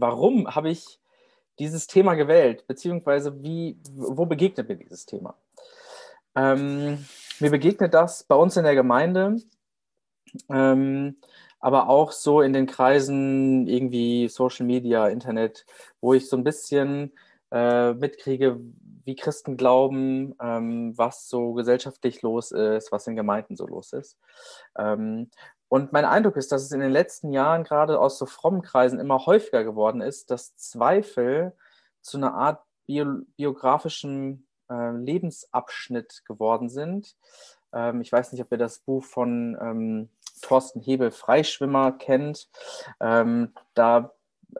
warum habe ich dieses Thema gewählt, beziehungsweise wie, wo begegnet mir dieses Thema? Ähm, mir begegnet das bei uns in der Gemeinde, ähm, aber auch so in den Kreisen irgendwie Social Media, Internet, wo ich so ein bisschen äh, mitkriege, wie Christen glauben, ähm, was so gesellschaftlich los ist, was in Gemeinden so los ist. Ähm, und mein Eindruck ist, dass es in den letzten Jahren gerade aus so frommen Kreisen immer häufiger geworden ist, dass Zweifel zu einer Art bio, biografischen äh, Lebensabschnitt geworden sind. Ähm, ich weiß nicht, ob ihr das Buch von ähm, Thorsten Hebel Freischwimmer kennt. Ähm, da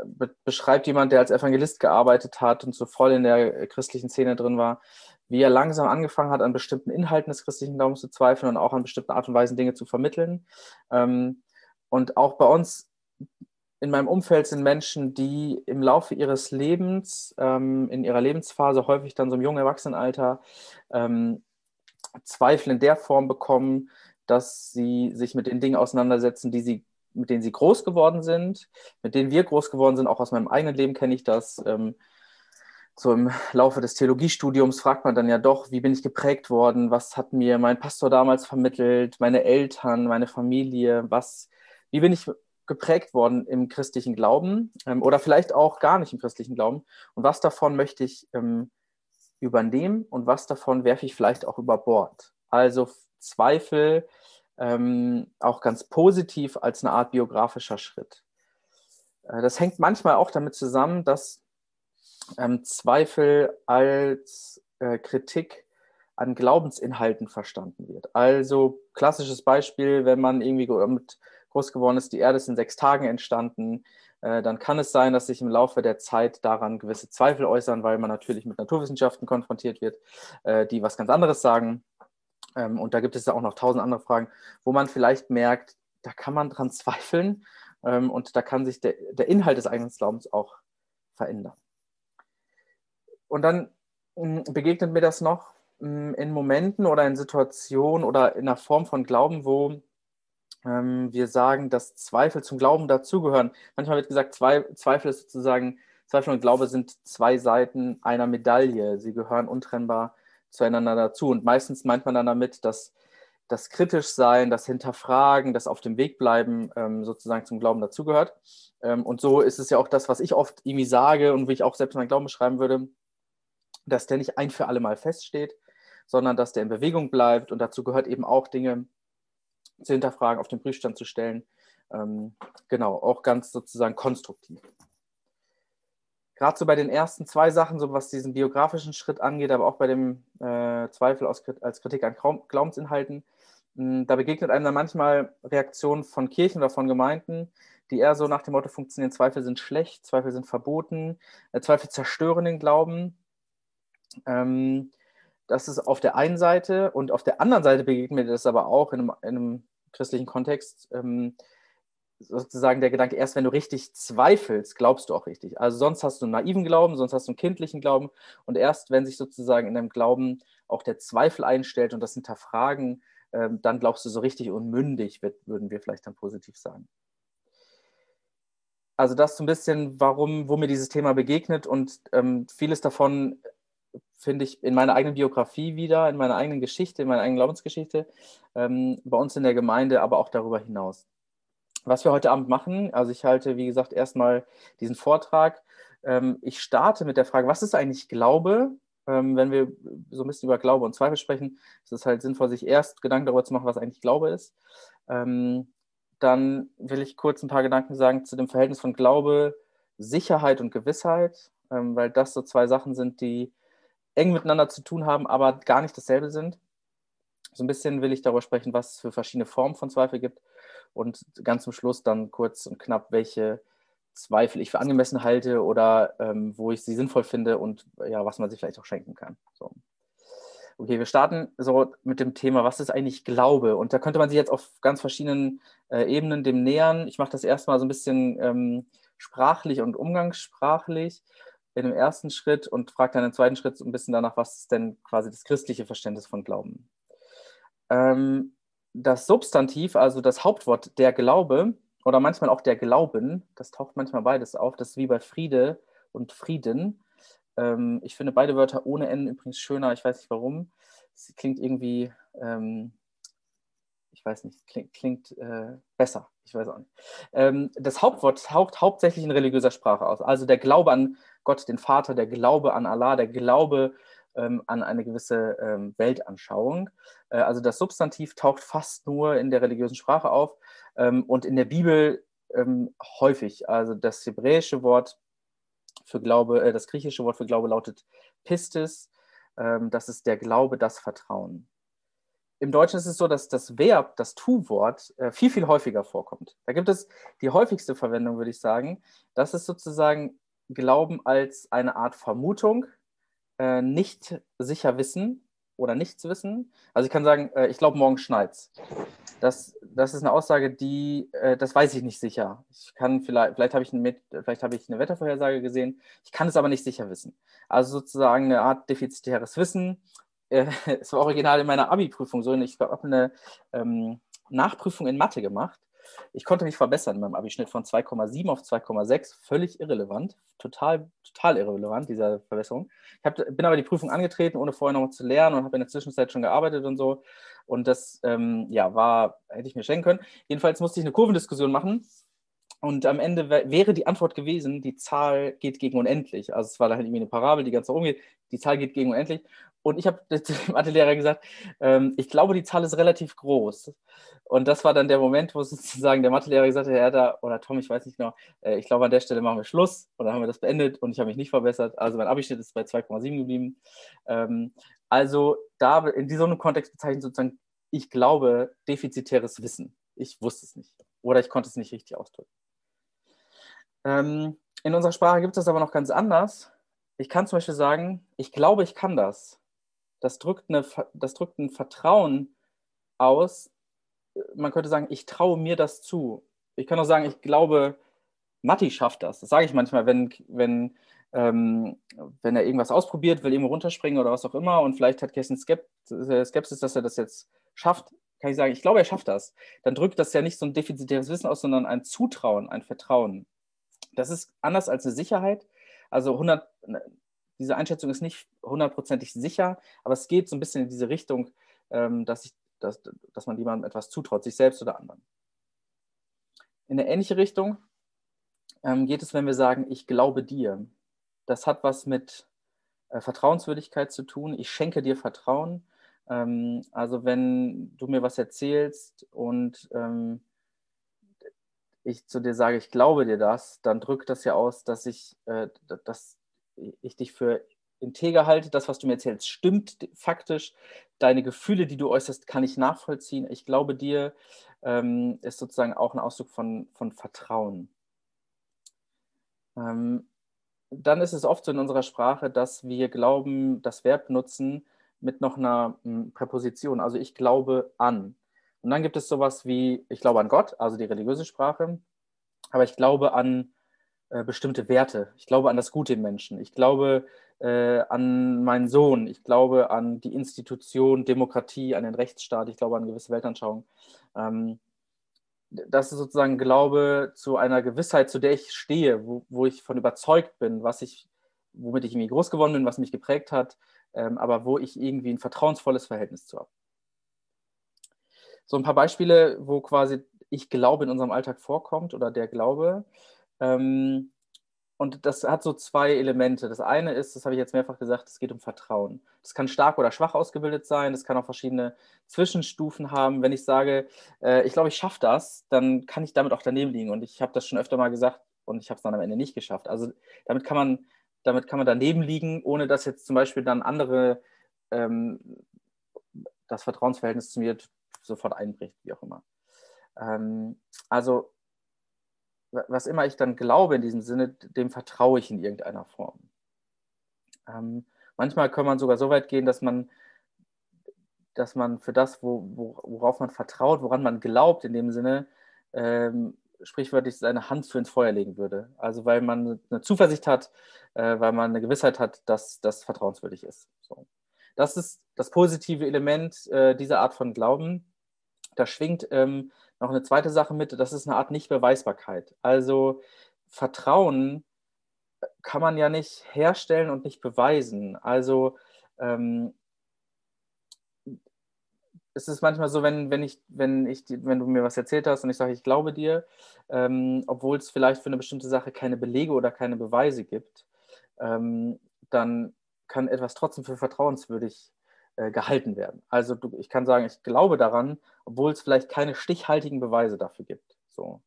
be beschreibt jemand, der als Evangelist gearbeitet hat und so voll in der christlichen Szene drin war, wie er langsam angefangen hat, an bestimmten Inhalten des christlichen Glaubens zu zweifeln und auch an bestimmten Art und Weisen Dinge zu vermitteln. Ähm, und auch bei uns in meinem Umfeld sind Menschen, die im Laufe ihres Lebens, ähm, in ihrer Lebensphase, häufig dann so im jungen Erwachsenenalter, ähm, Zweifel in der Form bekommen, dass sie sich mit den Dingen auseinandersetzen, die sie, mit denen sie groß geworden sind, mit denen wir groß geworden sind. Auch aus meinem eigenen Leben kenne ich das. Ähm, so im Laufe des Theologiestudiums fragt man dann ja doch, wie bin ich geprägt worden? Was hat mir mein Pastor damals vermittelt? Meine Eltern, meine Familie? Was, wie bin ich geprägt worden im christlichen Glauben ähm, oder vielleicht auch gar nicht im christlichen Glauben? Und was davon möchte ich ähm, übernehmen und was davon werfe ich vielleicht auch über Bord? Also Zweifel ähm, auch ganz positiv als eine Art biografischer Schritt. Äh, das hängt manchmal auch damit zusammen, dass ähm, Zweifel als äh, Kritik an Glaubensinhalten verstanden wird. Also klassisches Beispiel, wenn man irgendwie groß geworden ist, die Erde ist in sechs Tagen entstanden, äh, dann kann es sein, dass sich im Laufe der Zeit daran gewisse Zweifel äußern, weil man natürlich mit Naturwissenschaften konfrontiert wird, äh, die was ganz anderes sagen. Ähm, und da gibt es ja auch noch tausend andere Fragen, wo man vielleicht merkt, da kann man dran zweifeln ähm, und da kann sich der, der Inhalt des eigenen Glaubens auch verändern. Und dann hm, begegnet mir das noch hm, in Momenten oder in Situationen oder in einer Form von Glauben, wo ähm, wir sagen, dass Zweifel zum Glauben dazugehören. Manchmal wird gesagt, Zweifel ist sozusagen, Zweifel und Glaube sind zwei Seiten einer Medaille. Sie gehören untrennbar zueinander dazu. Und meistens meint man dann damit, dass das Kritischsein, das Hinterfragen, das auf dem Weg bleiben ähm, sozusagen zum Glauben dazugehört. Ähm, und so ist es ja auch das, was ich oft irgendwie sage und wie ich auch selbst meinen Glauben beschreiben würde, dass der nicht ein für alle Mal feststeht, sondern dass der in Bewegung bleibt. Und dazu gehört eben auch Dinge zu hinterfragen, auf den Prüfstand zu stellen. Ähm, genau, auch ganz sozusagen konstruktiv gerade so bei den ersten zwei Sachen, so was diesen biografischen Schritt angeht, aber auch bei dem äh, Zweifel aus, als Kritik an Glaubensinhalten, mh, hm, da begegnet einem dann manchmal Reaktionen von Kirchen oder von Gemeinden, die eher so nach dem Motto funktionieren, Zweifel sind schlecht, Zweifel sind verboten, äh, Zweifel zerstören den Glauben. Ähm, das ist auf der einen Seite und auf der anderen Seite begegnet mir das aber auch in einem, in einem christlichen Kontext. Ähm, sozusagen der Gedanke, erst wenn du richtig zweifelst, glaubst du auch richtig. Also sonst hast du einen naiven Glauben, sonst hast du einen kindlichen Glauben und erst wenn sich sozusagen in deinem Glauben auch der Zweifel einstellt und das Hinterfragen, ähm, dann glaubst du so richtig unmündig, würden wir vielleicht dann positiv sagen. Also das so ein bisschen, warum, wo mir dieses Thema begegnet und ähm, vieles davon finde ich in meiner eigenen Biografie wieder, in meiner eigenen Geschichte, in meiner eigenen Glaubensgeschichte, ähm, bei uns in der Gemeinde, aber auch darüber hinaus was wir heute Abend machen. Also ich halte, wie gesagt, erstmal diesen Vortrag. Ähm, ich starte mit der Frage, was ist eigentlich Glaube? Ähm, wenn wir so ein bisschen über Glaube und Zweifel sprechen, ist es halt sinnvoll, sich erst Gedanken darüber zu machen, was eigentlich Glaube ist. Ähm, dann will ich kurz ein paar Gedanken sagen zu dem Verhältnis von Glaube, Sicherheit und Gewissheit, weil das so zwei Sachen sind, die eng miteinander zu tun haben, aber gar nicht dasselbe sind. So ein bisschen will ich darüber sprechen, was es für verschiedene Formen von Zweifel gibt und ganz zum Schluss dann kurz und knapp, welche Zweifel ich für angemessen halte oder ähm, wo ich sie sinnvoll finde und ja, was man sich vielleicht auch schenken kann. So. Okay, wir starten so mit dem Thema, was ist eigentlich Glaube? Und da könnte man sich jetzt auf ganz verschiedenen äh, Ebenen dem nähern. Ich mache das erstmal so ein bisschen ähm, sprachlich und umgangssprachlich in dem ersten Schritt und frage dann im zweiten Schritt so ein bisschen danach, was ist denn quasi das christliche Verständnis von Glauben? Ähm, das Substantiv, also das Hauptwort der Glaube oder manchmal auch der Glauben, das taucht manchmal beides auf, das ist wie bei Friede und Frieden. Ähm, ich finde beide Wörter ohne N übrigens schöner, ich weiß nicht warum. Es klingt irgendwie, ähm, ich weiß nicht, klingt, klingt äh, besser, ich weiß auch nicht. Ähm, das Hauptwort taucht hauptsächlich in religiöser Sprache aus, also der Glaube an Gott, den Vater, der Glaube an Allah, der Glaube ähm, an eine gewisse ähm, Weltanschauung. Äh, also das Substantiv taucht fast nur in der religiösen Sprache auf ähm, und in der Bibel ähm, häufig. Also das hebräische Wort für Glaube, äh, das griechische Wort für Glaube lautet Pistis. Ähm, das ist der Glaube, das Vertrauen. Im Deutschen ist es so, dass das Verb, das Tu-Wort, äh, viel, viel häufiger vorkommt. Da gibt es die häufigste Verwendung, würde ich sagen. Das ist sozusagen Glauben als eine Art Vermutung, äh, nicht sicher wissen oder nichts wissen. Also ich kann sagen, äh, ich glaube, morgen schneit's. Das, das ist eine Aussage, die, das weiß ich nicht sicher. Ich kann vielleicht, vielleicht habe ich, ein, vielleicht habe ich eine Wettervorhersage gesehen, ich kann es aber nicht sicher wissen. Also sozusagen eine Art defizitäres Wissen. Äh, es war original in meiner Abi-Prüfung so, ich habe eine ähm, Nachprüfung in Mathe gemacht ich konnte mich verbessern in meinem Abischnitt von 2,7 auf 2,6, völlig irrelevant, total, total irrelevant, diese Verbesserung. Ich hab, bin aber die Prüfung angetreten, ohne vorher noch mal zu lernen und habe in der Zwischenzeit schon gearbeitet und so. Und das, ähm, ja, war, hätte ich mir schenken können. Jedenfalls musste ich eine Kurvendiskussion machen. Und am Ende wäre die Antwort gewesen, die Zahl geht gegen unendlich. Also es war dann halt irgendwie eine Parabel, die ganz rumgeht. Die Zahl geht gegen unendlich. Und ich habe dem Mathelehrer gesagt, ähm, ich glaube, die Zahl ist relativ groß. Und das war dann der Moment, wo sozusagen der Mathelehrer gesagt hat, Herr da, oder Tom, ich weiß nicht genau, äh, ich glaube, an der Stelle machen wir Schluss. Und dann haben wir das beendet und ich habe mich nicht verbessert. Also mein Abischnitt ist bei 2,7 geblieben. Ähm, also da in einem Kontext bezeichnet sozusagen, ich glaube, defizitäres Wissen. Ich wusste es nicht. Oder ich konnte es nicht richtig ausdrücken. Ähm, in unserer Sprache gibt es das aber noch ganz anders. Ich kann zum Beispiel sagen, ich glaube, ich kann das das drückt, eine, das drückt ein Vertrauen aus. Man könnte sagen, ich traue mir das zu. Ich kann auch sagen, ich glaube, Matti schafft das. Das sage ich manchmal, wenn, wenn, ähm, wenn er irgendwas ausprobiert, will irgendwo runterspringen oder was auch immer und vielleicht hat Kessen äh, Skepsis, dass er das jetzt schafft, kann ich sagen, ich glaube, er schafft das. Dann drückt das ja nicht so ein defizitäres Wissen aus, sondern ein Zutrauen, ein Vertrauen. Das ist anders als eine Sicherheit. Also 100, diese Einschätzung ist nicht hundertprozentig sicher, aber es geht so ein bisschen in diese Richtung, ähm, dass, ich, dass, dass man jemandem etwas zutraut, sich selbst oder anderen. In eine ähnliche Richtung ähm, geht es, wenn wir sagen, ich glaube dir. Das hat was mit äh, Vertrauenswürdigkeit zu tun. Ich schenke dir Vertrauen. Ähm, also wenn du mir was erzählst und ich zu dir sage, ich glaube dir das, dann drückt das ja aus, dass ich, äh, dass, ich dich für integer halte, das, was du mir erzählst, stimmt faktisch. Deine Gefühle, die du äußerst, kann ich nachvollziehen. Ich glaube dir, ähm, ist sozusagen auch ein Ausdruck von, von Vertrauen. Ähm, dann ist es oft so in unserer Sprache, dass wir glauben, das Verb nutzen mit noch einer hm, Präposition. Also ich glaube an. Und dann gibt es sowas wie, ich glaube an Gott, also die religiöse Sprache, aber ich glaube an äh, bestimmte Werte. Ich glaube an das Gute im Menschen. Ich glaube äh, an meinen Sohn. Ich glaube an die Institution Demokratie, an den Rechtsstaat. Ich glaube an gewisse Weltanschauungen. Ähm, das ist sozusagen Glaube zu einer Gewissheit, zu der ich stehe, wo, wo ich von überzeugt bin, was ich, womit ich irgendwie groß geworden bin, was mich geprägt hat, ähm, aber wo ich irgendwie ein vertrauensvolles Verhältnis zu habe. So ein paar Beispiele, wo quasi ich Glaube in unserem Alltag vorkommt oder der Glaube. Ähm, und das hat so zwei Elemente. Das eine ist, das habe ich jetzt mehrfach gesagt, es geht um Vertrauen. Das kann stark oder schwach ausgebildet sein, das kann auch verschiedene Zwischenstufen haben. Wenn ich sage, äh, ich glaube, ich schaffe das, dann kann ich damit auch daneben liegen. Und ich habe das schon öfter mal gesagt und ich habe es dann am Ende nicht geschafft. Also damit kann man, damit kann man daneben liegen, ohne dass jetzt zum Beispiel dann andere ähm, das Vertrauensverhältnis zu mir sofort einbricht, wie auch immer. Ähm, also was immer ich dann glaube in diesem Sinne, dem vertraue ich in irgendeiner Form. Ähm, manchmal kann man sogar so weit gehen, dass man, dass man für das, wo, wo, worauf man vertraut, woran man glaubt, in dem Sinne, ähm, sprichwörtlich seine Hand für ins Feuer legen würde. Also weil man eine Zuversicht hat, äh, weil man eine Gewissheit hat, dass das vertrauenswürdig ist. So. Das ist das positive Element äh, dieser Art von Glauben. Da schwingt ähm, noch eine zweite Sache mit, das ist eine Art Nichtbeweisbarkeit. Also Vertrauen kann man ja nicht herstellen und nicht beweisen. Also ähm, es ist manchmal so, wenn, wenn, ich, wenn, ich, wenn du mir was erzählt hast und ich sage, ich glaube dir, ähm, obwohl es vielleicht für eine bestimmte Sache keine Belege oder keine Beweise gibt, ähm, dann kann etwas trotzdem für vertrauenswürdig äh, gehalten werden. Also du, ich kann sagen, ich glaube daran, obwohl es vielleicht keine stichhaltigen Beweise dafür gibt. So.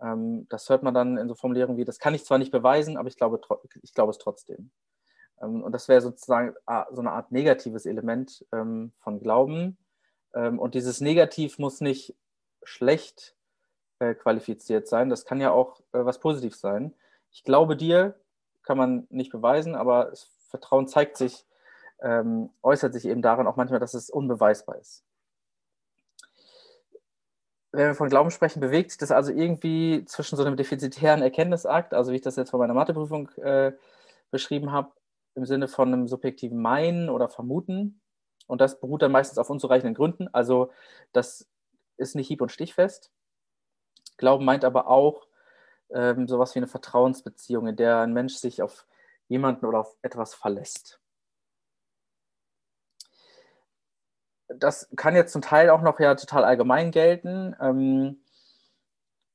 Ähm, das hört man dann in so Formulierungen wie, das kann ich zwar nicht beweisen, aber ich glaube, ich glaube es trotzdem. Ähm, und das wäre sozusagen ah, so eine Art negatives Element ähm, von Glauben ähm, und dieses Negativ muss nicht schlecht äh, qualifiziert sein. Das kann ja auch äh, was Positives sein. Ich glaube dir, kann man nicht beweisen, aber Vertrauen zeigt sich, ähm, äußert sich eben darin auch manchmal, dass es unbeweisbar ist. Wenn wir von Glauben sprechen, bewegt sich das also irgendwie zwischen so einem defizitären Erkenntnisakt, also wie ich das jetzt von meiner Matheprüfung äh, beschrieben habe, im Sinne von einem subjektiven Meinen oder Vermuten und das beruht dann meistens auf unzureichenden Gründen. Also das ist nicht hieb- und stichfest. Glauben meint aber auch ähm, sowas wie eine Vertrauensbeziehung, in der ein Mensch sich auf jemanden oder auf etwas verlässt. Das kann jetzt zum Teil auch noch ja total allgemein gelten, ähm,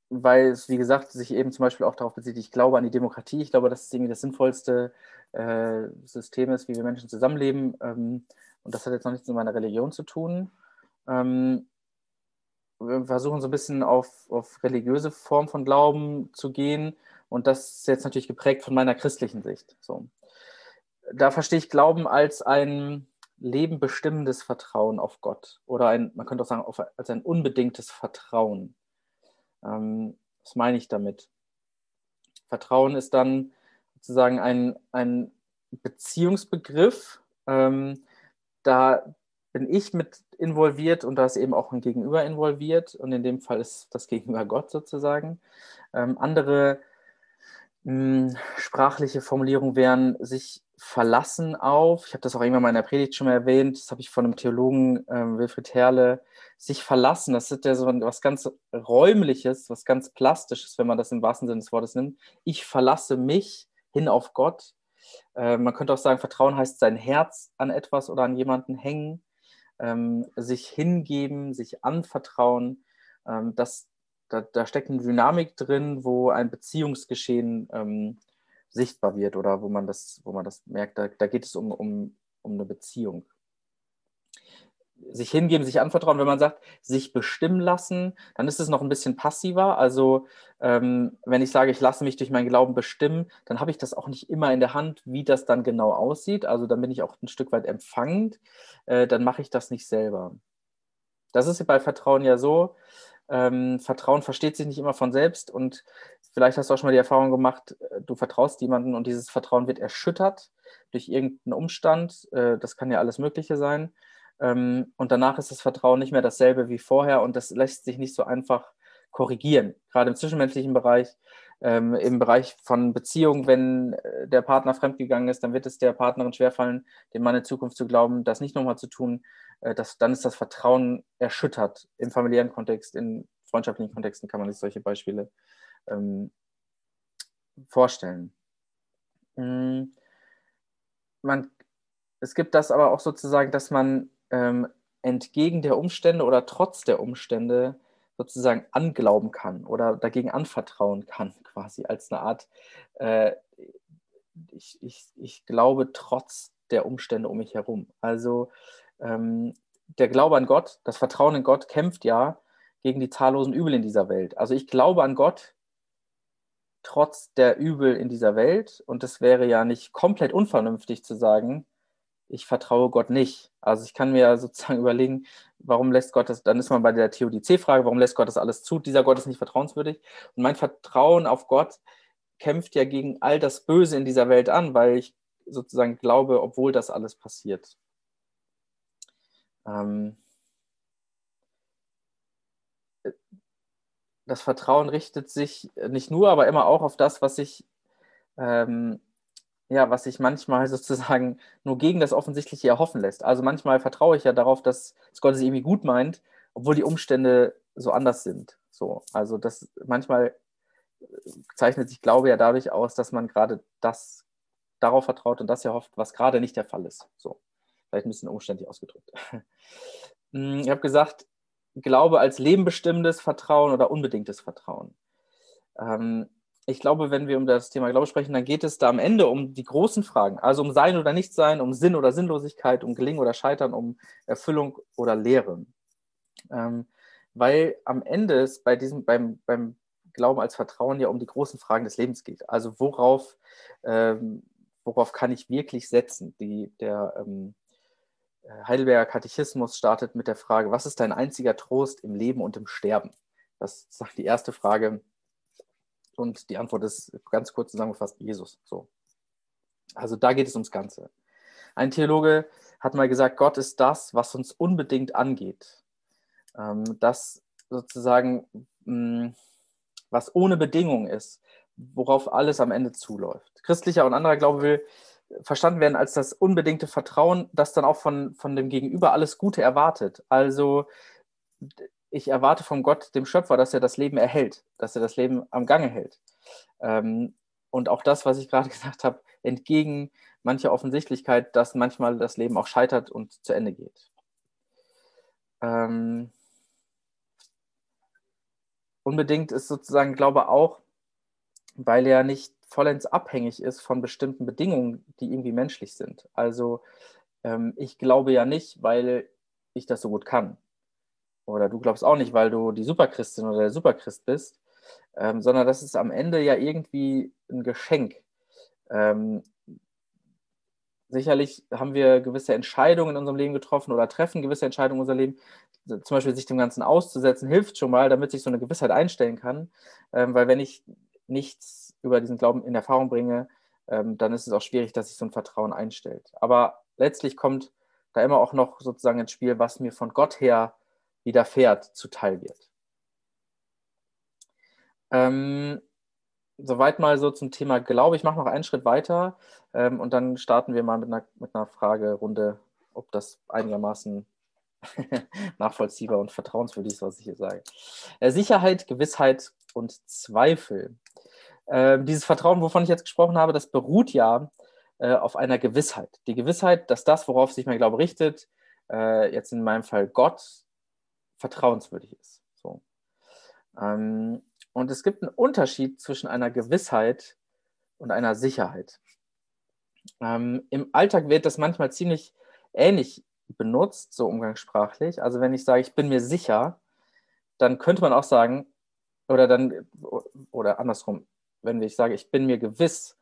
weil es, wie gesagt, sich eben zum Beispiel auch darauf bezieht, ich glaube an die Demokratie, ich glaube, dass es irgendwie das sinnvollste äh, System ist, wie wir Menschen zusammenleben. Ähm, und das hat jetzt noch nichts mit meiner Religion zu tun. Ähm, wir versuchen so ein bisschen auf, auf religiöse Form von Glauben zu gehen. Und das ist jetzt natürlich geprägt von meiner christlichen Sicht. So. Da verstehe ich Glauben als ein lebenbestimmendes Vertrauen auf Gott. Oder ein, man könnte auch sagen, auf, als ein unbedingtes Vertrauen. Ähm, was meine ich damit? Vertrauen ist dann sozusagen ein, ein Beziehungsbegriff, ähm, da bin ich mit involviert und da ist eben auch ein Gegenüber involviert und in dem Fall ist das Gegenüber Gott sozusagen. Ähm, andere mh, hm, sprachliche Formulierungen wären sich verlassen auf, ich habe das auch irgendwann mal in der Predigt schon mal erwähnt, das habe ich von einem Theologen, ähm, Wilfried Herle, sich verlassen, das ist ja so was ganz Räumliches, was ganz Plastisches, wenn man das im wahrsten Sinne des Wortes nimmt. Ich verlasse mich hin auf Gott äh, man könnte auch sagen, Vertrauen heißt sein Herz an etwas oder an jemanden hängen, ähm, sich hingeben, sich anvertrauen. Ähm, das, da, da, steckt eine Dynamik drin, wo ein Beziehungsgeschehen ähm, sichtbar wird oder wo man das, wo man das merkt. Da, da geht es um, um, um eine Beziehung sich hingeben, sich anvertrauen. Wenn man sagt, sich bestimmen lassen, dann ist es noch ein bisschen passiver. Also ähm, wenn ich sage, ich lasse mich durch meinen Glauben bestimmen, dann habe ich das auch nicht immer in der Hand, wie das dann genau aussieht. Also dann bin ich auch ein Stück weit empfangend. Äh, dann mache ich das nicht selber. Das ist bei Vertrauen ja so. Ähm, Vertrauen versteht sich nicht immer von selbst und vielleicht hast du auch schon mal die Erfahrung gemacht, äh, du vertraust jemanden und dieses Vertrauen wird erschüttert durch irgendeinen Umstand. Äh, das kann ja alles Mögliche sein. Ähm, und danach ist das Vertrauen nicht mehr dasselbe wie vorher und das lässt sich nicht so einfach korrigieren. Gerade im zwischenmenschlichen Bereich, ähm, im Bereich von Beziehungen, wenn äh, der Partner fremdgegangen ist, dann wird es der Partnerin schwerfallen, dem Mann in Zukunft zu glauben, das nicht nochmal zu tun. Äh, das, dann ist das Vertrauen erschüttert. Im familiären Kontext, in freundschaftlichen Kontexten kann man sich solche Beispiele ähm, vorstellen. Mm, man, es gibt das aber auch sozusagen, dass man ähm, entgegen der Umstände oder trotz der Umstände sozusagen anglauben kann oder dagegen anvertrauen kann, quasi als eine Art, äh, ich, ich, ich glaube trotz der Umstände um mich herum. Also ähm, der Glaube an Gott, das Vertrauen in Gott kämpft ja gegen die zahllosen Übel in dieser Welt. Also ich glaube an Gott trotz der Übel in dieser Welt und es wäre ja nicht komplett unvernünftig zu sagen, ich vertraue Gott nicht. Also ich kann mir sozusagen überlegen, warum lässt Gott das, dann ist man bei der Theodizee-Frage, warum lässt Gott das alles zu? Dieser Gott ist nicht vertrauenswürdig. Und mein Vertrauen auf Gott kämpft ja gegen all das Böse in dieser Welt an, weil ich sozusagen glaube, obwohl das alles passiert. Ähm das Vertrauen richtet sich nicht nur, aber immer auch auf das, was ich ähm, ja, was sich manchmal sozusagen nur gegen das Offensichtliche erhoffen lässt. Also manchmal vertraue ich ja darauf, dass, Gott es irgendwie gut meint, obwohl die Umstände so anders sind. So, also das manchmal zeichnet sich Glaube ja dadurch aus, dass man gerade das darauf vertraut und das ja hofft, was gerade nicht der Fall ist. So, vielleicht ein bisschen umständlich ausgedrückt. Hm, ich habe gesagt, Glaube als lebenbestimmendes Vertrauen oder unbedingtes Vertrauen. Ähm, ich glaube, wenn wir um das Thema Glaube sprechen, dann geht es da am Ende um die großen Fragen, also um Sein oder Nichtsein, um Sinn oder Sinnlosigkeit, um Gelingen oder Scheitern, um Erfüllung oder Leere. Ähm, weil am Ende es bei diesem, beim, beim Glauben als Vertrauen ja um die großen Fragen des Lebens geht. Also worauf, ähm, worauf kann ich wirklich setzen? Die, der ähm, Heidelberger Katechismus startet mit der Frage, was ist dein einziger Trost im Leben und im Sterben? Das ist die erste Frage. Und die Antwort ist ganz kurz zusammengefasst, Jesus. So. Also da geht es ums Ganze. Ein Theologe hat mal gesagt, Gott ist das, was uns unbedingt angeht. Ähm, das sozusagen, mm, was ohne Bedingung ist, worauf alles am Ende zuläuft. Christlicher und anderer Glaube will verstanden werden als das unbedingte Vertrauen, das dann auch von, von dem Gegenüber alles Gute erwartet. Also ich erwarte vom Gott, dem Schöpfer, dass er das Leben erhält, dass er das Leben am Gange hält. Ähm, und auch das, was ich gerade gesagt habe, entgegen mancher Offensichtlichkeit, dass manchmal das Leben auch scheitert und zu Ende geht. Ähm, unbedingt ist sozusagen Glaube auch, weil er nicht vollends abhängig ist von bestimmten Bedingungen, die irgendwie menschlich sind. Also ähm, ich glaube ja nicht, weil ich das so gut kann. Oder du glaubst auch nicht, weil du die Superchristin oder der Superchrist bist, ähm, sondern das ist am Ende ja irgendwie ein Geschenk. Ähm, sicherlich haben wir gewisse Entscheidungen in unserem Leben getroffen oder treffen gewisse Entscheidungen in unserem Leben, zum Beispiel sich dem Ganzen auszusetzen, hilft schon mal, damit sich so eine Gewissheit einstellen kann. Ähm, weil wenn ich nichts über diesen Glauben in Erfahrung bringe, ähm, dann ist es auch schwierig, dass sich so ein Vertrauen einstellt. Aber letztlich kommt da immer auch noch sozusagen ins Spiel, was mir von Gott her widerfährt, zuteil wird. Ähm, soweit mal so zum Thema Glaube. Ich mache noch einen Schritt weiter ähm, und dann starten wir mal mit einer, mit einer Fragerunde, ob das einigermaßen nachvollziehbar und vertrauenswürdig ist, was ich hier sage. Äh, Sicherheit, Gewissheit und Zweifel. Äh, dieses Vertrauen, wovon ich jetzt gesprochen habe, das beruht ja äh, auf einer Gewissheit. Die Gewissheit, dass das, worauf sich mein Glaube richtet, äh, jetzt in meinem Fall Gott, vertrauenswürdig ist. So. Ähm, und es gibt einen Unterschied zwischen einer Gewissheit und einer Sicherheit. Ähm, Im Alltag wird das manchmal ziemlich ähnlich benutzt, so umgangssprachlich. Also wenn ich sage, ich bin mir sicher, dann könnte man auch sagen, oder dann, oder andersrum, wenn ich sage, ich bin mir gewiss,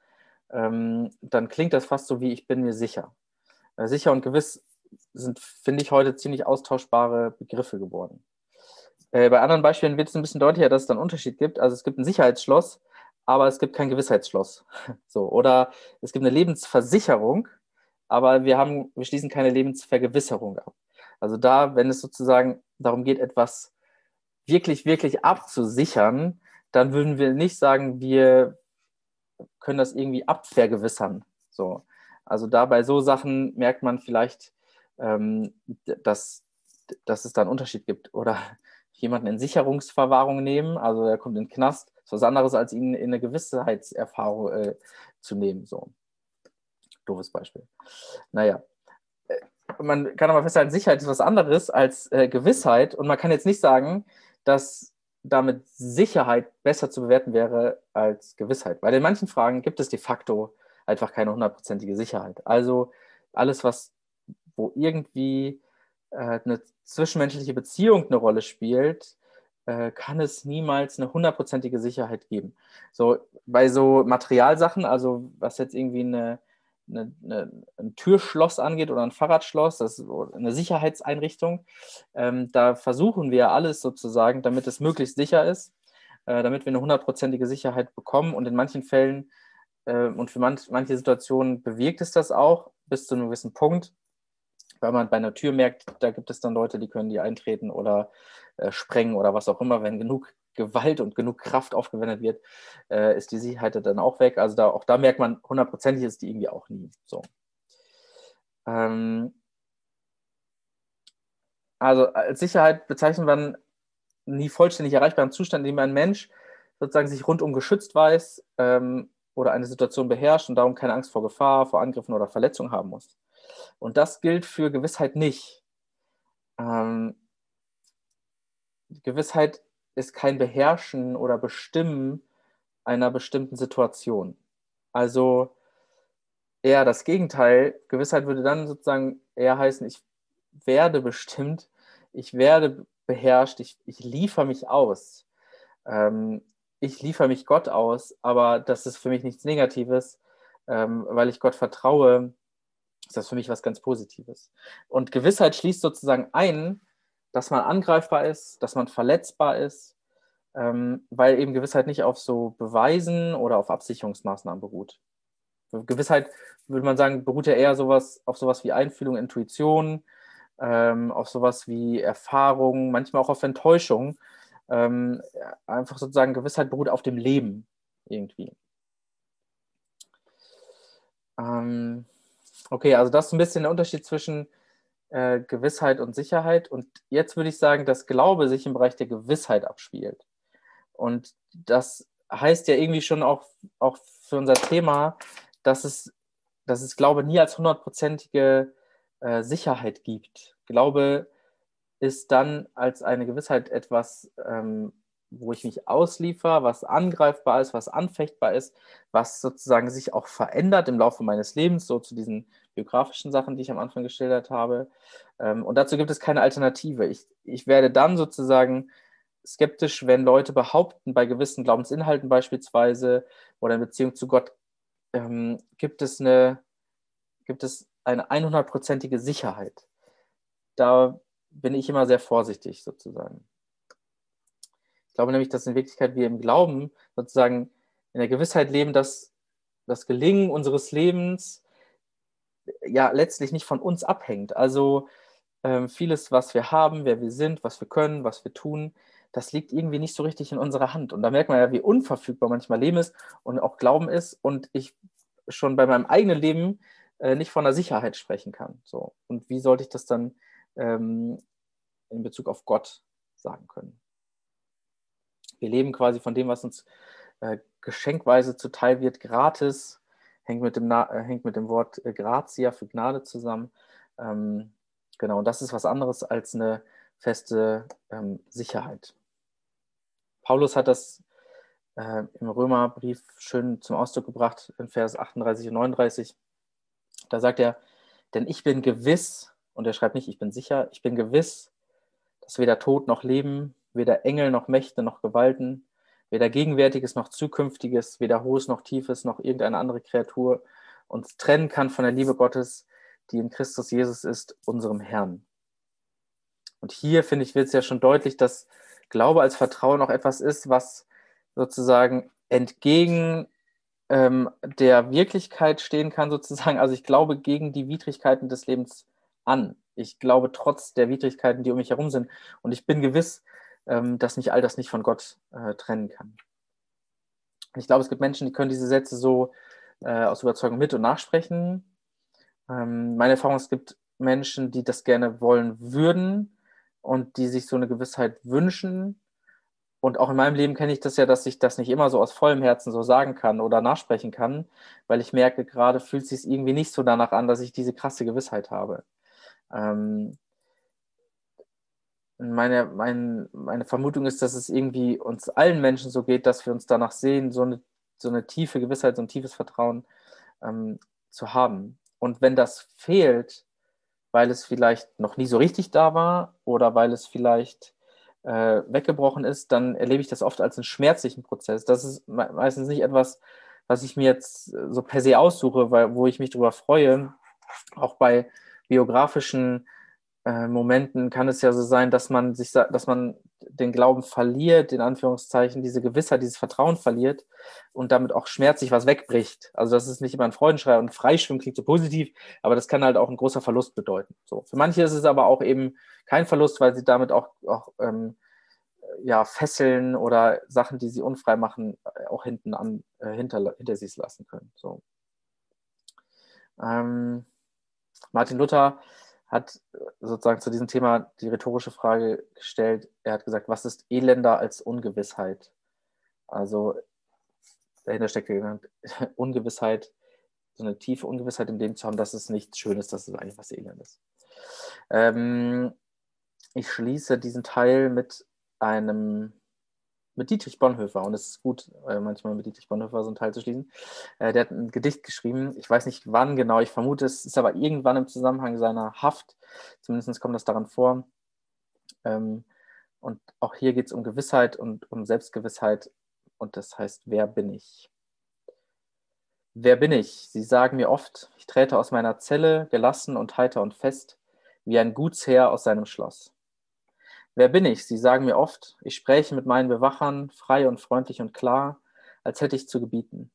ähm, dann klingt das fast so wie ich bin mir sicher. Äh, sicher und gewiss sind, finde ich, heute ziemlich austauschbare Begriffe geworden. Äh, bei anderen Beispielen wird es ein bisschen deutlicher, dass es dann einen Unterschied gibt. Also es gibt ein Sicherheitsschloss, aber es gibt kein Gewissheitsschloss. So, oder es gibt eine Lebensversicherung, aber wir, haben, wir schließen keine Lebensvergewisserung ab. Also da, wenn es sozusagen darum geht, etwas wirklich, wirklich abzusichern, dann würden wir nicht sagen, wir können das irgendwie abvergewissern. So. Also da bei so Sachen merkt man vielleicht, ähm, dass, dass es da einen Unterschied gibt. Oder jemanden in Sicherungsverwahrung nehmen, also er kommt in den Knast, ist was anderes, als ihn in eine Gewissheitserfahrung äh, zu nehmen. So doofes Beispiel. Naja, äh, man kann aber festhalten, Sicherheit ist was anderes als äh, Gewissheit und man kann jetzt nicht sagen, dass damit Sicherheit besser zu bewerten wäre als Gewissheit, weil in manchen Fragen gibt es de facto einfach keine hundertprozentige Sicherheit. Also alles, was, wo irgendwie äh, eine zwischenmenschliche Beziehung eine Rolle spielt, äh, kann es niemals eine hundertprozentige Sicherheit geben. So bei so Materialsachen, also was jetzt irgendwie eine eine, eine, ein Türschloss angeht oder ein Fahrradschloss, das ist eine Sicherheitseinrichtung. Ähm, da versuchen wir alles sozusagen, damit es möglichst sicher ist, äh, damit wir eine hundertprozentige Sicherheit bekommen. Und in manchen Fällen äh, und für manch, manche Situationen bewirkt es das auch bis zu einem gewissen Punkt. Weil man bei einer Tür merkt, da gibt es dann Leute, die können die eintreten oder äh, sprengen oder was auch immer, wenn genug Gewalt und genug Kraft aufgewendet wird, äh, ist die Sicherheit dann auch weg. Also da, auch da merkt man, hundertprozentig ist die irgendwie auch nie. So. Ähm, also als Sicherheit bezeichnet man nie vollständig erreichbaren Zustand, in dem ein Mensch sozusagen sich rundum geschützt weiß ähm, oder eine Situation beherrscht und darum keine Angst vor Gefahr, vor Angriffen oder Verletzungen haben muss. Und das gilt für Gewissheit nicht. Ähm, Gewissheit ist kein Beherrschen oder Bestimmen einer bestimmten Situation. Also eher das Gegenteil. Gewissheit würde dann sozusagen eher heißen, ich werde bestimmt, ich werde beherrscht, ich, ich liefere mich aus. Ähm, ich liefere mich Gott aus, aber das ist für mich nichts Negatives, ähm, weil ich Gott vertraue, ist das für mich was ganz Positives. Und Gewissheit schließt sozusagen ein, dass man angreifbar ist, dass man verletzbar ist, ähm, weil eben Gewissheit nicht auf so Beweisen oder auf Absicherungsmaßnahmen beruht. Gewissheit, würde man sagen, beruht ja eher sowas, auf sowas wie Einfühlung, Intuition, ähm, auf sowas wie Erfahrung, manchmal auch auf Enttäuschung. Ähm, einfach sozusagen Gewissheit beruht auf dem Leben irgendwie. Ähm, okay, also das ist ein bisschen der Unterschied zwischen äh, Gewissheit und Sicherheit. Und jetzt würde ich sagen, dass Glaube sich im Bereich der Gewissheit abspielt. Und das heißt ja irgendwie schon auch, auch für unser Thema, dass es, dass es Glaube nie als hundertprozentige äh, Sicherheit gibt. Glaube ist dann als eine Gewissheit etwas, ähm, wo ich mich ausliefer, was angreifbar ist, was anfechtbar ist, was sozusagen sich auch verändert im Laufe meines Lebens, so zu diesen biografischen Sachen, die ich am Anfang geschildert habe. Ähm, und dazu gibt es keine Alternative. Ich, ich werde dann sozusagen skeptisch, wenn Leute behaupten, bei gewissen Glaubensinhalten beispielsweise oder in Beziehung zu Gott ähm, gibt es eine, gibt es eine 100%ige Sicherheit. Da bin ich immer sehr vorsichtig sozusagen. Ich glaube nämlich, dass in Wirklichkeit wir im Glauben sozusagen in der Gewissheit leben, dass das Gelingen unseres Lebens ja letztlich nicht von uns abhängt. Also ähm, vieles, was wir haben, wer wir sind, was wir können, was wir tun, das liegt irgendwie nicht so richtig in unserer Hand. Und da merkt man ja, wie unverfügbar manchmal Leben ist und auch Glauben ist. Und ich schon bei meinem eigenen Leben äh, nicht von der Sicherheit sprechen kann. So. Und wie sollte ich das dann ähm, in Bezug auf Gott sagen können? Wir leben quasi von dem, was uns äh, geschenkweise zuteil wird, gratis, hängt mit dem, Na äh, hängt mit dem Wort äh, Gratia für Gnade zusammen. Ähm, genau, und das ist was anderes als eine feste ähm, Sicherheit. Paulus hat das äh, im Römerbrief schön zum Ausdruck gebracht in Vers 38 und 39. Da sagt er, denn ich bin gewiss, und er schreibt nicht, ich bin sicher, ich bin gewiss, dass weder Tod noch Leben, weder Engel noch Mächte noch Gewalten, weder Gegenwärtiges noch Zukünftiges, weder Hohes noch Tiefes noch irgendeine andere Kreatur uns trennen kann von der Liebe Gottes, die in Christus Jesus ist, unserem Herrn. Und hier, finde ich, wird es ja schon deutlich, dass Glaube als Vertrauen auch etwas ist, was sozusagen entgegen ähm, der Wirklichkeit stehen kann, sozusagen. Also ich glaube gegen die Widrigkeiten des Lebens an. Ich glaube trotz der Widrigkeiten, die um mich herum sind. Und ich bin gewiss, dass mich all das nicht von Gott äh, trennen kann. Ich glaube, es gibt Menschen, die können diese Sätze so äh, aus Überzeugung mit und nachsprechen. Ähm, meine Erfahrung, es gibt Menschen, die das gerne wollen würden, und die sich so eine Gewissheit wünschen. Und auch in meinem Leben kenne ich das ja, dass ich das nicht immer so aus vollem Herzen so sagen kann oder nachsprechen kann, weil ich merke, gerade fühlt es sich irgendwie nicht so danach an, dass ich diese krasse Gewissheit habe. Ähm meine, mein, meine Vermutung ist, dass es irgendwie uns allen Menschen so geht, dass wir uns danach sehen, so eine, so eine tiefe Gewissheit, so ein tiefes Vertrauen ähm, zu haben. Und wenn das fehlt, weil es vielleicht noch nie so richtig da war oder weil es vielleicht äh, weggebrochen ist, dann erlebe ich das oft als einen schmerzlichen Prozess. Das ist meistens nicht etwas, was ich mir jetzt so per se aussuche, weil, wo ich mich darüber freue. Auch bei biografischen äh, Momenten kann es ja so sein, dass man sich, dass man den Glauben verliert, in Anführungszeichen, diese Gewissheit, dieses Vertrauen verliert und damit auch schmerzlich was wegbricht. Also das ist nicht immer ein Freudenschrei und Freischwimmen klingt so positiv, aber das kann halt auch ein großer Verlust bedeuten. So. Für manche ist es aber auch eben kein Verlust, weil sie damit auch, auch ähm, ja, Fesseln oder Sachen, die sie unfrei machen, äh, auch hinten an, äh, hinter, hinter sich lassen können. So. Ähm, Martin Luther hat sozusagen zu diesem Thema die rhetorische Frage gestellt. Er hat gesagt, was ist elender als Ungewissheit? Also dahinter steckt genannt Ungewissheit, so eine tiefe Ungewissheit im Leben zu haben, dass es nichts Schönes, dass es eigentlich was Elendes. Ähm, ich schließe diesen Teil mit einem mit Dietrich Bonhoeffer und es ist gut, äh, manchmal mit Dietrich Bonhoeffer so einen Teil zu schließen. Äh, der hat ein Gedicht geschrieben, ich weiß nicht wann genau, ich vermute, es ist aber irgendwann im Zusammenhang seiner Haft, zumindest kommt das daran vor. Ähm, und auch hier geht es um Gewissheit und um Selbstgewissheit und das heißt, wer bin ich? Wer bin ich? Sie sagen mir oft, ich trete aus meiner Zelle, gelassen und heiter und fest, wie ein Gutsherr aus seinem Schloss. Wer bin ich? Sie sagen mir oft, ich spreche mit meinen Bewachern frei und freundlich und klar, als hätte ich zu gebieten.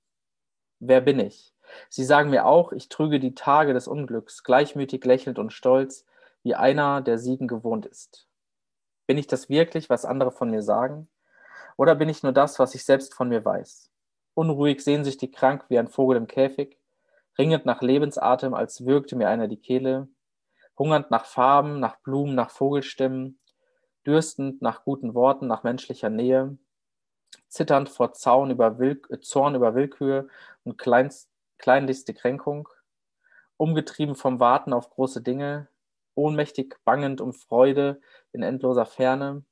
Wer bin ich? Sie sagen mir auch, ich trüge die Tage des Unglücks, gleichmütig lächelnd und stolz, wie einer, der Siegen gewohnt ist. Bin ich das wirklich, was andere von mir sagen? Oder bin ich nur das, was ich selbst von mir weiß? Unruhig, sehnsüchtig, krank wie ein Vogel im Käfig, ringend nach Lebensatem, als würgte mir einer die Kehle, hungernd nach Farben, nach Blumen, nach Vogelstimmen, dürstend nach guten Worten, nach menschlicher Nähe, zitternd vor Zaun über Will äh, Zorn über Willkür und kleinst, kleinlichste Kränkung, umgetrieben vom Warten auf große Dinge, ohnmächtig bangend um Freude in endloser Ferne,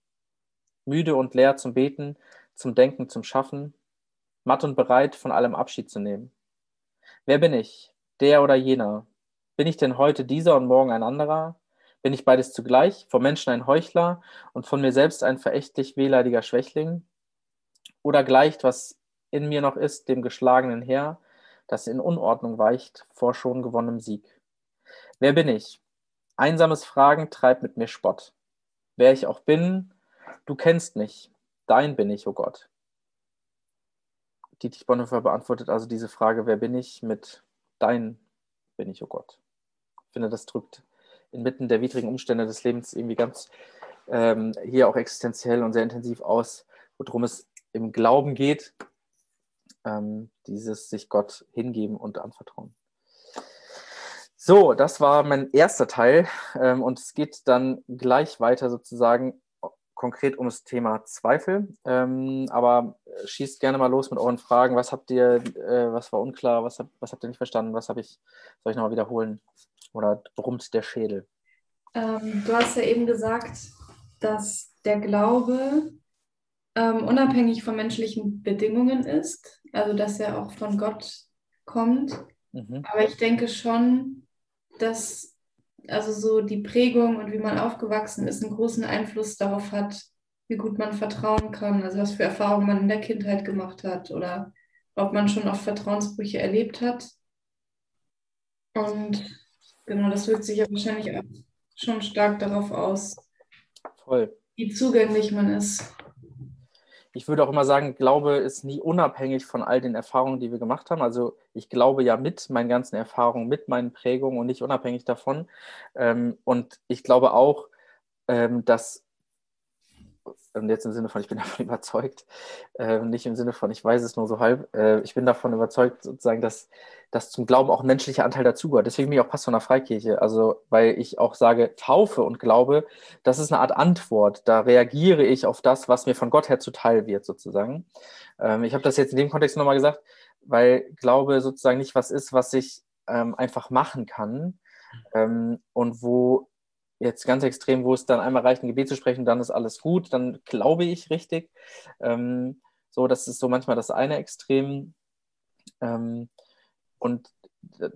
müde und leer zum Beten, zum Denken, zum Schaffen, matt und bereit, von allem Abschied zu nehmen. Wer bin ich? Der oder jener? Bin ich denn heute dieser und morgen ein anderer? Bin ich beides zugleich, vom Menschen ein Heuchler und von mir selbst ein verächtlich wehleidiger Schwächling? Oder gleicht, was in mir noch ist, dem geschlagenen Heer, das in Unordnung weicht vor schon gewonnenem Sieg? Wer bin ich? Einsames Fragen treibt mit mir Spott. Wer ich auch bin, du kennst mich, dein bin ich, o oh Gott. Dietrich Bonhoeffer beantwortet also diese Frage, wer bin ich, mit dein bin ich, o oh Gott. Ich finde, das drückt inmitten der widrigen Umstände des Lebens irgendwie ganz ähm, hier auch existenziell und sehr intensiv aus, worum es im Glauben geht, ähm, dieses sich Gott hingeben und anvertrauen. So, das war mein erster Teil ähm, und es geht dann gleich weiter sozusagen konkret um das Thema Zweifel. Ähm, aber schießt gerne mal los mit euren Fragen. Was habt ihr, äh, was war unklar, was, hab, was habt ihr nicht verstanden, was habe ich, soll ich nochmal wiederholen? Oder brummt der Schädel? Ähm, du hast ja eben gesagt, dass der Glaube ähm, unabhängig von menschlichen Bedingungen ist, also dass er auch von Gott kommt. Mhm. Aber ich denke schon, dass also so die Prägung und wie man aufgewachsen ist, einen großen Einfluss darauf hat, wie gut man vertrauen kann, also was für Erfahrungen man in der Kindheit gemacht hat oder ob man schon oft Vertrauensbrüche erlebt hat. Und genau, das wirkt sich ja wahrscheinlich auch schon stark darauf aus, Voll. wie zugänglich man ist. Ich würde auch immer sagen, Glaube ist nie unabhängig von all den Erfahrungen, die wir gemacht haben. Also ich glaube ja mit meinen ganzen Erfahrungen, mit meinen Prägungen und nicht unabhängig davon. Ähm, und ich glaube auch, ähm, dass und jetzt im Sinne von, ich bin davon überzeugt, äh, nicht im Sinne von, ich weiß es nur so halb, äh, ich bin davon überzeugt, sozusagen, dass, dass zum Glauben auch ein menschlicher Anteil dazugehört. Deswegen bin ich auch Pastor einer Freikirche, also weil ich auch sage, Taufe und Glaube, das ist eine Art Antwort. Da reagiere ich auf das, was mir von Gott her zuteil wird, sozusagen. Ähm, ich habe das jetzt in dem Kontext nochmal gesagt, weil Glaube sozusagen nicht was ist, was ich ähm, einfach machen kann ähm, und wo jetzt ganz extrem, wo es dann einmal reicht, ein Gebet zu sprechen, dann ist alles gut, dann glaube ich richtig. Ähm, so, das ist so manchmal das eine Extrem. Ähm, und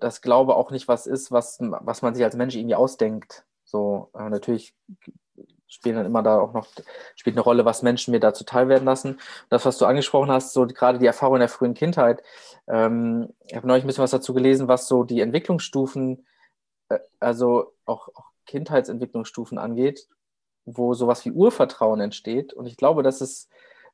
das Glaube auch nicht was ist, was, was man sich als Mensch irgendwie ausdenkt. So, äh, natürlich spielen dann immer da auch noch, spielt eine Rolle, was Menschen mir dazu teilwerden lassen. Das, was du angesprochen hast, so gerade die Erfahrung in der frühen Kindheit. Ähm, ich habe neulich ein bisschen was dazu gelesen, was so die Entwicklungsstufen, äh, also auch, auch Kindheitsentwicklungsstufen angeht, wo sowas wie Urvertrauen entsteht. Und ich glaube, dass es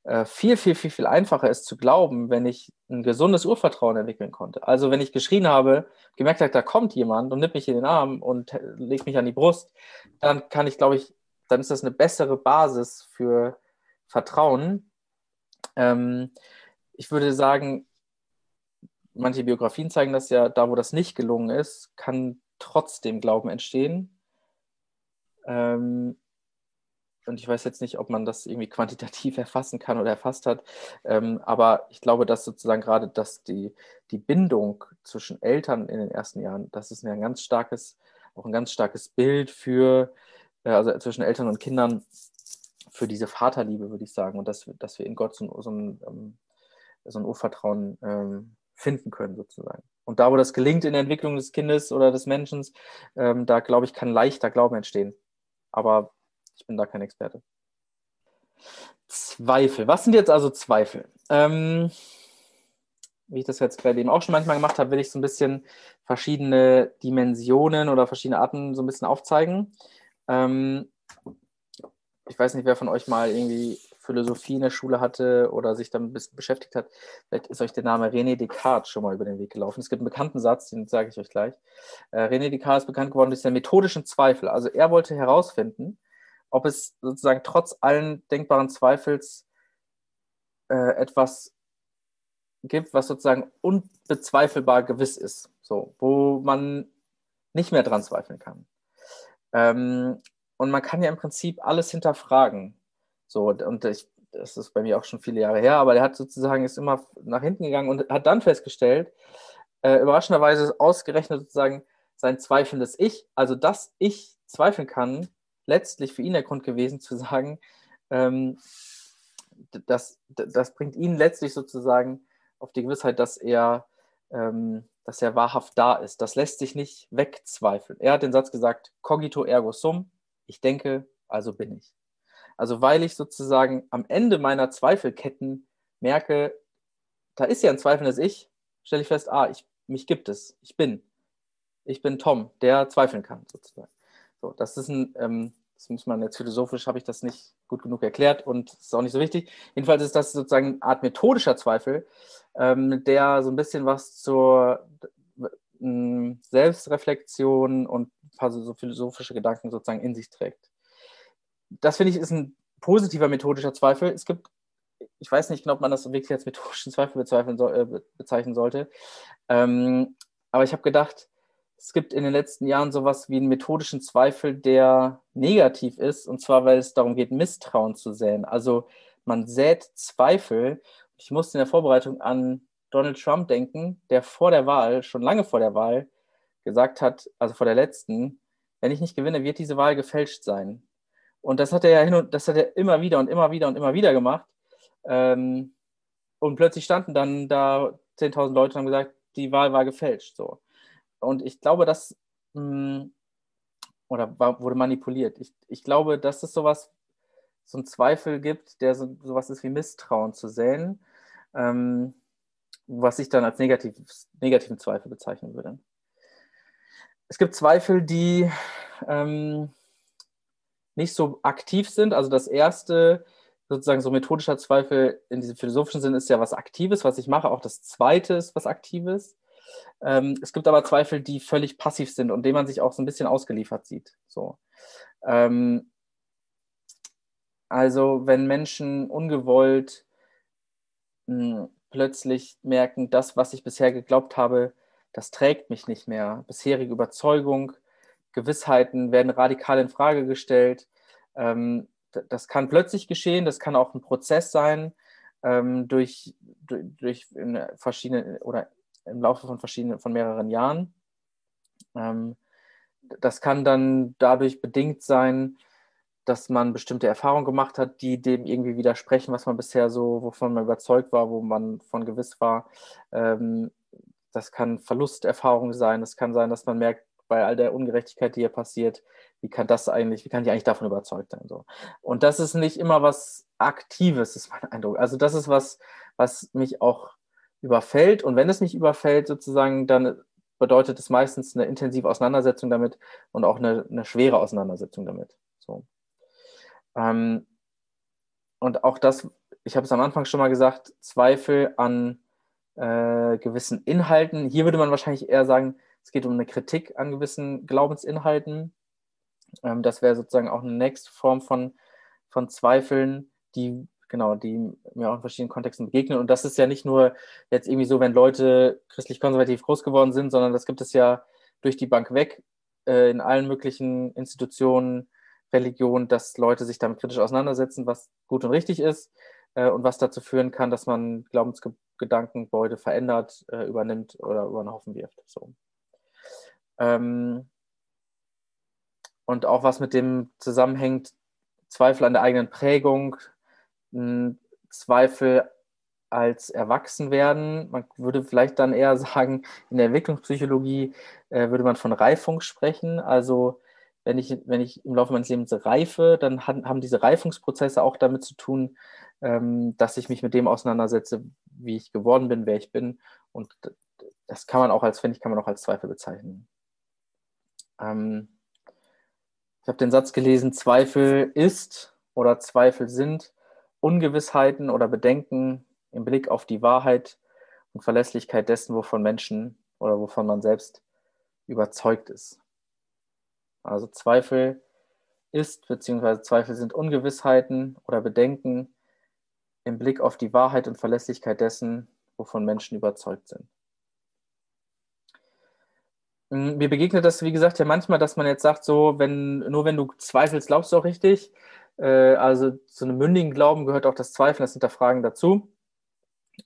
äh, viel, viel, viel, viel einfacher ist zu glauben, wenn ich ein gesundes Urvertrauen entwickeln konnte. Also wenn ich geschrien habe, gemerkt habe, da kommt jemand und nimmt mich in den Arm und legt mich an die Brust, dann kann ich, glaube ich, dann ist das eine bessere Basis für Vertrauen. Ähm, ich würde sagen, manche Biografien zeigen das ja, da wo das nicht gelungen ist, kann trotzdem Glauben entstehen. Ähm, und ich weiß jetzt nicht, ob man das irgendwie quantitativ erfassen kann oder erfasst hat, ähm, aber ich glaube, dass sozusagen gerade dass die, die Bindung zwischen Eltern in den ersten Jahren, das ist ein ganz starkes, auch ein ganz starkes Bild für, äh, also zwischen Eltern und Kindern, für diese Vaterliebe, würde ich sagen, und dass, dass wir in Gott so, so ein, ähm, so ein Urvertrauen ähm, finden können, sozusagen. Und da, wo das gelingt in der Entwicklung des Kindes oder des Menschen, ähm, da glaube ich, kann leichter Glauben entstehen. Aber ich bin da kein Experte. Zweifel. Was sind jetzt also Zweifel? Ähm, wie ich das jetzt gerade eben auch schon manchmal gemacht habe, will ich so ein bisschen verschiedene Dimensionen oder verschiedene Arten so ein bisschen aufzeigen. Ähm, ich weiß nicht, wer von euch mal irgendwie Philosophie in der Schule hatte oder sich damit ein bisschen beschäftigt hat. Vielleicht ist euch der Name René Descartes schon mal über den Weg gelaufen. Es gibt einen bekannten Satz, den sage ich euch gleich. Äh, René Descartes ist bekannt geworden durch seinen methodischen Zweifel. Also er wollte herausfinden, ob es sozusagen trotz allen denkbaren Zweifels äh, etwas gibt, was sozusagen unbezweifelbar gewiss ist, so, wo man nicht mehr dran zweifeln kann. Ähm, und man kann ja im Prinzip alles hinterfragen. So, und ich, das ist bei mir auch schon viele Jahre her, aber der hat sozusagen ist immer nach hinten gegangen und hat dann festgestellt, äh, überraschenderweise ausgerechnet sozusagen sein zweifelndes Ich, also dass ich zweifeln kann, letztlich für ihn der Grund gewesen, zu sagen, ähm, das, das bringt ihn letztlich sozusagen auf die Gewissheit, dass er, ähm, dass er wahrhaft da ist. Das lässt sich nicht wegzweifeln. Er hat den Satz gesagt, cogito ergo sum, ich denke, also bin ich. Also weil ich sozusagen am Ende meiner Zweifelketten merke, da ist ja ein zweifelndes Ich, stelle ich fest, ah, ich, mich gibt es, ich bin. Ich bin Tom, der zweifeln kann, sozusagen. So, das ist ein, ähm, das muss man jetzt philosophisch, habe ich das nicht gut genug erklärt und ist auch nicht so wichtig. Jedenfalls ist das sozusagen eine Art methodischer Zweifel, ähm, der so ein bisschen was zur Selbstreflexion und ein paar so philosophische Gedanken sozusagen in sich trägt. Das finde ich ist ein positiver methodischer Zweifel. Es gibt, ich weiß nicht genau, ob man das wirklich als methodischen Zweifel bezeichnen, soll, äh, bezeichnen sollte, ähm, aber ich habe gedacht, es gibt in den letzten Jahren sowas wie einen methodischen Zweifel, der negativ ist, und zwar, weil es darum geht, Misstrauen zu säen. Also man sät Zweifel. Ich musste in der Vorbereitung an Donald Trump denken, der vor der Wahl, schon lange vor der Wahl, gesagt hat, also vor der letzten, wenn ich nicht gewinne, wird diese Wahl gefälscht sein. Und das hat er ja hin und das hat er immer wieder und immer wieder und immer wieder gemacht. Ähm, und plötzlich standen dann da 10.000 Leute und haben gesagt, die Wahl war gefälscht. So. Und ich glaube, dass, mh, hm, oder war, wurde manipuliert. Ich, ich glaube, dass es sowas, so einen Zweifel gibt, der so, sowas ist wie Misstrauen zu säen, ähm, was ich dann als negativ, negativen Zweifel bezeichnen würde. Es gibt Zweifel, die ähm, nicht so aktiv sind. Also das erste, sozusagen so methodischer Zweifel in diesem philosophischen Sinn ist ja was Aktives, was ich mache. Auch das zweite ist was Aktives. Ähm, es gibt aber Zweifel, die völlig passiv sind und denen man sich auch so ein bisschen ausgeliefert sieht. So. Ähm, also wenn Menschen ungewollt mh, hm, plötzlich merken, das, was ich bisher geglaubt habe, das trägt mich nicht mehr. Bisherige Überzeugung, Gewissheiten werden radikal in Frage gestellt. Ähm, das kann plötzlich geschehen, das kann auch ein Prozess sein, ähm, durch, durch, durch verschiedene oder im Laufe von verschiedenen, von mehreren Jahren. Ähm, das kann dann dadurch bedingt sein, dass man bestimmte Erfahrungen gemacht hat, die dem irgendwie widersprechen, was man bisher so, wovon man überzeugt war, wo man von gewiss war. Ähm, das kann Verlusterfahrung sein. Es kann sein, dass man merkt, bei all der Ungerechtigkeit, die hier passiert, wie kann das eigentlich, wie kann ich eigentlich davon überzeugt sein? So. Und das ist nicht immer was Aktives, ist mein Eindruck. Also das ist was, was mich auch überfällt. Und wenn es mich überfällt, sozusagen, dann bedeutet es meistens eine intensive Auseinandersetzung damit und auch eine, eine schwere Auseinandersetzung damit. So. Ähm, und auch das, ich habe es am Anfang schon mal gesagt, Zweifel an äh, gewissen Inhalten. Hier würde man wahrscheinlich eher sagen, es geht um eine Kritik an gewissen Glaubensinhalten. Ähm, das wäre sozusagen auch eine nächste Form von, von Zweifeln, die genau, die mir auch in verschiedenen Kontexten begegnen. Und das ist ja nicht nur jetzt irgendwie so, wenn Leute christlich-konservativ groß geworden sind, sondern das gibt es ja durch die Bank weg äh, in allen möglichen Institutionen, Religion, dass Leute sich damit kritisch auseinandersetzen, was gut und richtig ist äh, und was dazu führen kann, dass man Glaubensgedankengebäude verändert, äh, übernimmt oder über den Haufen wirft. So. Ähm, und auch was mit dem zusammenhängt, Zweifel an der eigenen Prägung, Zweifel als Erwachsenwerden. Man würde vielleicht dann eher sagen, in der Entwicklungspsychologie äh, würde man von Reifung sprechen. Also wenn ich, wenn ich im Laufe meines Lebens reife, dann haben diese Reifungsprozesse auch damit zu tun, ähm, dass ich mich mit dem auseinandersetze, wie ich geworden bin, wer ich bin. Und das kann man auch als, finde ich, kann man auch als Zweifel bezeichnen. Ähm, ich habe den Satz gelesen, Zweifel ist oder Zweifel sind Ungewissheiten oder Bedenken im Blick auf die Wahrheit und Verlässlichkeit dessen, wovon Menschen oder wovon man selbst überzeugt ist. Also Zweifel ist, beziehungsweise Zweifel sind Ungewissheiten oder Bedenken im Blick auf die Wahrheit und Verlässlichkeit dessen, wovon Menschen überzeugt sind. Hm, mir begegnet das, wie gesagt, ja manchmal, dass man jetzt sagt, so, wenn, nur wenn du zweifelst, glaubst du auch richtig. Äh, also zu einem mündigen Glauben gehört auch das Zweifeln, das Hinterfragen dazu.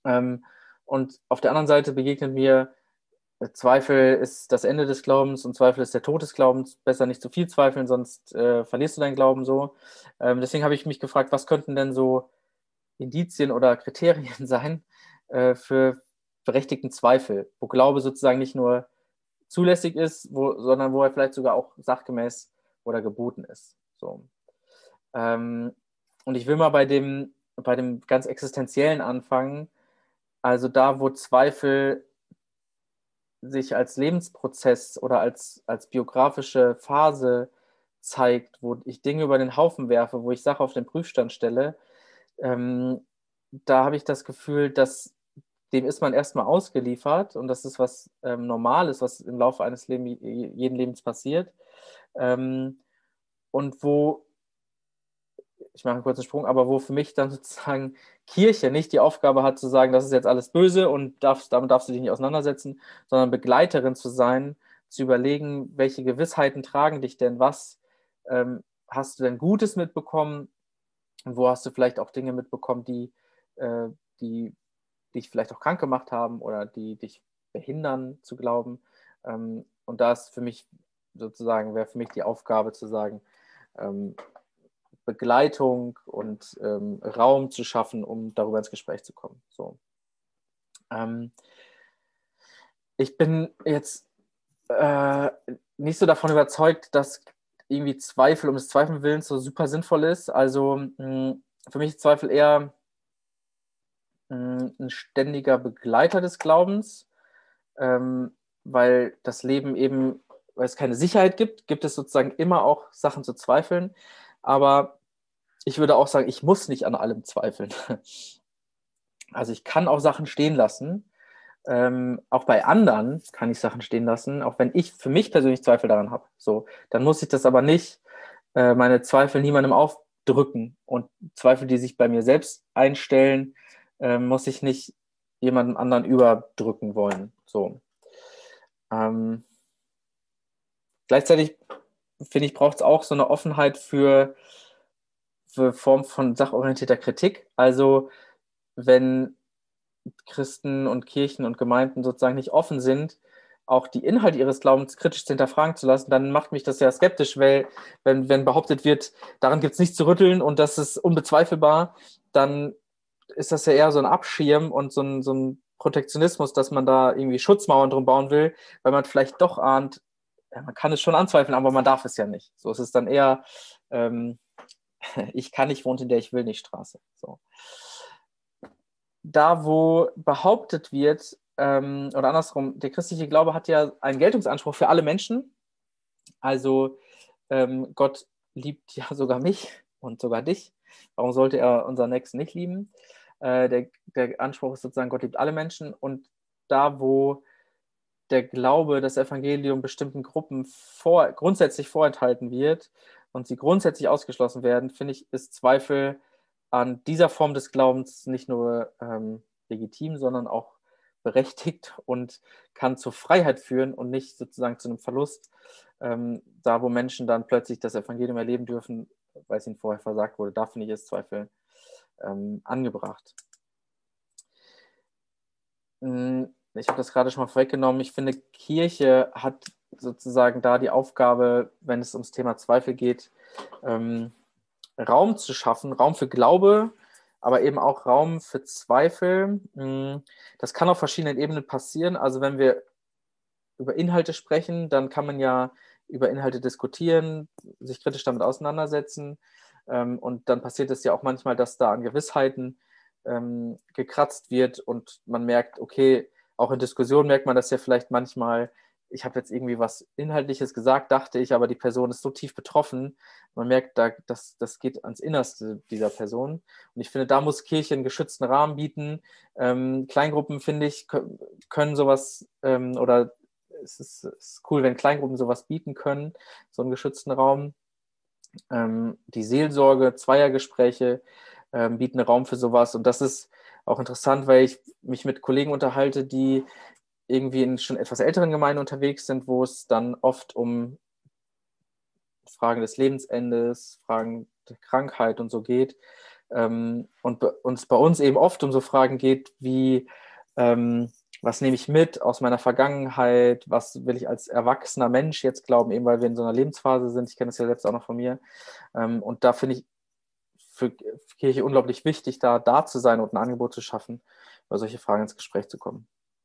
Ähm, und auf der anderen Seite begegnet mir, äh, Zweifel ist das Ende des Glaubens und Zweifel ist der Tod des Glaubens. Besser nicht zu viel zweifeln, sonst äh, verlierst du deinen Glauben so. Ähm, deswegen habe ich mich gefragt, was könnten denn so Indizien oder Kriterien sein äh, für berechtigten Zweifel, wo Glaube sozusagen nicht nur zulässig ist, wo, sondern wo er vielleicht sogar auch sachgemäß oder geboten ist. So. Ähm, und ich will mal bei dem, bei dem ganz existenziellen anfangen, also da, wo Zweifel sich als Lebensprozess oder als, als biografische Phase zeigt, wo ich Dinge über den Haufen werfe, wo ich Sachen auf den Prüfstand stelle, ähm, da habe ich das Gefühl, dass dem ist man erstmal ausgeliefert und das ist was ähm, Normales, was im Laufe eines Leben, jeden Lebens passiert. Ähm, und wo, ich mache einen kurzen Sprung, aber wo für mich dann sozusagen Kirche nicht die Aufgabe hat zu sagen, das ist jetzt alles böse und darfst, damit darfst du dich nicht auseinandersetzen, sondern Begleiterin zu sein, zu überlegen, welche Gewissheiten tragen dich denn, was ähm, hast du denn Gutes mitbekommen und wo hast du vielleicht auch Dinge mitbekommen, die, äh, die dich vielleicht auch krank gemacht haben oder die dich behindern zu glauben. Ähm, und da ist für mich sozusagen, wäre für mich die Aufgabe zu sagen, ähm, Begleitung und ähm, Raum zu schaffen, um darüber ins Gespräch zu kommen. So. Ähm, ich bin jetzt äh, nicht so davon überzeugt, dass irgendwie Zweifel um des Zweifel Willens so super sinnvoll ist. Also mh, für mich Zweifel eher ein ständiger Begleiter des Glaubens, ähm, weil das Leben eben, weil es keine Sicherheit gibt, gibt es sozusagen immer auch Sachen zu zweifeln. Aber ich würde auch sagen, ich muss nicht an allem zweifeln. Also ich kann auch Sachen stehen lassen. Ähm, auch bei anderen kann ich Sachen stehen lassen, auch wenn ich für mich persönlich Zweifel daran habe. So, dann muss ich das aber nicht, äh, meine Zweifel niemandem aufdrücken und Zweifel, die sich bei mir selbst einstellen, äh, muss ich nicht jemandem anderen überdrücken wollen. So. Ähm, gleichzeitig finde ich, braucht es auch so eine Offenheit für, für Form von sachorientierter Kritik. Also wenn Christen und Kirchen und Gemeinden sozusagen nicht offen sind, auch die Inhalte ihres Glaubens kritisch zu hinterfragen zu lassen, dann macht mich das ja skeptisch, weil wenn, wenn behauptet wird, daran gibt es nichts zu rütteln und das ist unbezweifelbar, dann ist das ja eher so ein Abschirm und so ein, so ein Protektionismus, dass man da irgendwie Schutzmauern drum bauen will, weil man vielleicht doch ahnt, ja, man kann es schon anzweifeln, aber man darf es ja nicht. So ist es dann eher, ähm, ich kann nicht, wohnt in der ich will nicht Straße. So. Da, wo behauptet wird, ähm, oder andersrum, der christliche Glaube hat ja einen Geltungsanspruch für alle Menschen. Also ähm, Gott liebt ja sogar mich und sogar dich. Warum sollte er unseren Nächsten nicht lieben? Äh, der, der Anspruch ist sozusagen, Gott liebt alle Menschen und da, wo der Glaube, das Evangelium bestimmten Gruppen vor, grundsätzlich vorenthalten wird und sie grundsätzlich ausgeschlossen werden, finde ich, ist Zweifel an dieser Form des Glaubens nicht nur ähm, legitim, sondern auch berechtigt und kann zur Freiheit führen und nicht sozusagen zu einem Verlust. Ähm, da, wo Menschen dann plötzlich das Evangelium erleben dürfen, weil es ihnen vorher versagt wurde, da finde ich es Zweifel ähm, angebracht. Hm, ich habe das gerade schon mal vorweggenommen. Ich finde, Kirche hat sozusagen da die Aufgabe, wenn es ums Thema Zweifel geht, ähm, Raum zu schaffen, Raum für Glaube, aber eben auch Raum für Zweifel. Hm, das kann auf verschiedenen Ebenen passieren. Also wenn wir über Inhalte sprechen, dann kann man ja über Inhalte diskutieren, sich kritisch damit auseinandersetzen. Ähm, und dann passiert es ja auch manchmal, dass da an Gewissheiten ähm, gekratzt wird und man merkt, okay, auch in Diskussionen merkt man das ja vielleicht manchmal, ich habe jetzt irgendwie was Inhaltliches gesagt, dachte ich, aber die Person ist so tief betroffen. Man merkt, da, das, das geht ans Innerste dieser Person. Und ich finde, da muss Kirche einen geschützten Rahmen bieten. Ähm, Kleingruppen, finde ich, können sowas ähm, oder es ist, es ist, cool, wenn Kleingruppen sowas bieten können, so einen geschützten Raum. Ähm, die Seelsorge, Zweiergespräche ähm, bieten Raum für sowas. Und das ist auch interessant, weil ich mich mit Kollegen unterhalte, die irgendwie in schon etwas älteren Gemeinden unterwegs sind, wo es dann oft um Fragen des Lebensendes, Fragen der Krankheit und so geht. Ähm, und es bei uns eben oft um so Fragen geht wie, was nehme ich mit aus meiner Vergangenheit, was will ich als erwachsener Mensch jetzt glauben, eben weil wir in so einer Lebensphase sind. Ich kenne das ja selbst auch noch von mir. Ähm, und da finde ich für Kirche unglaublich wichtig, da da zu sein und ein Angebot zu schaffen, über solche Fragen ins Gespräch zu kommen.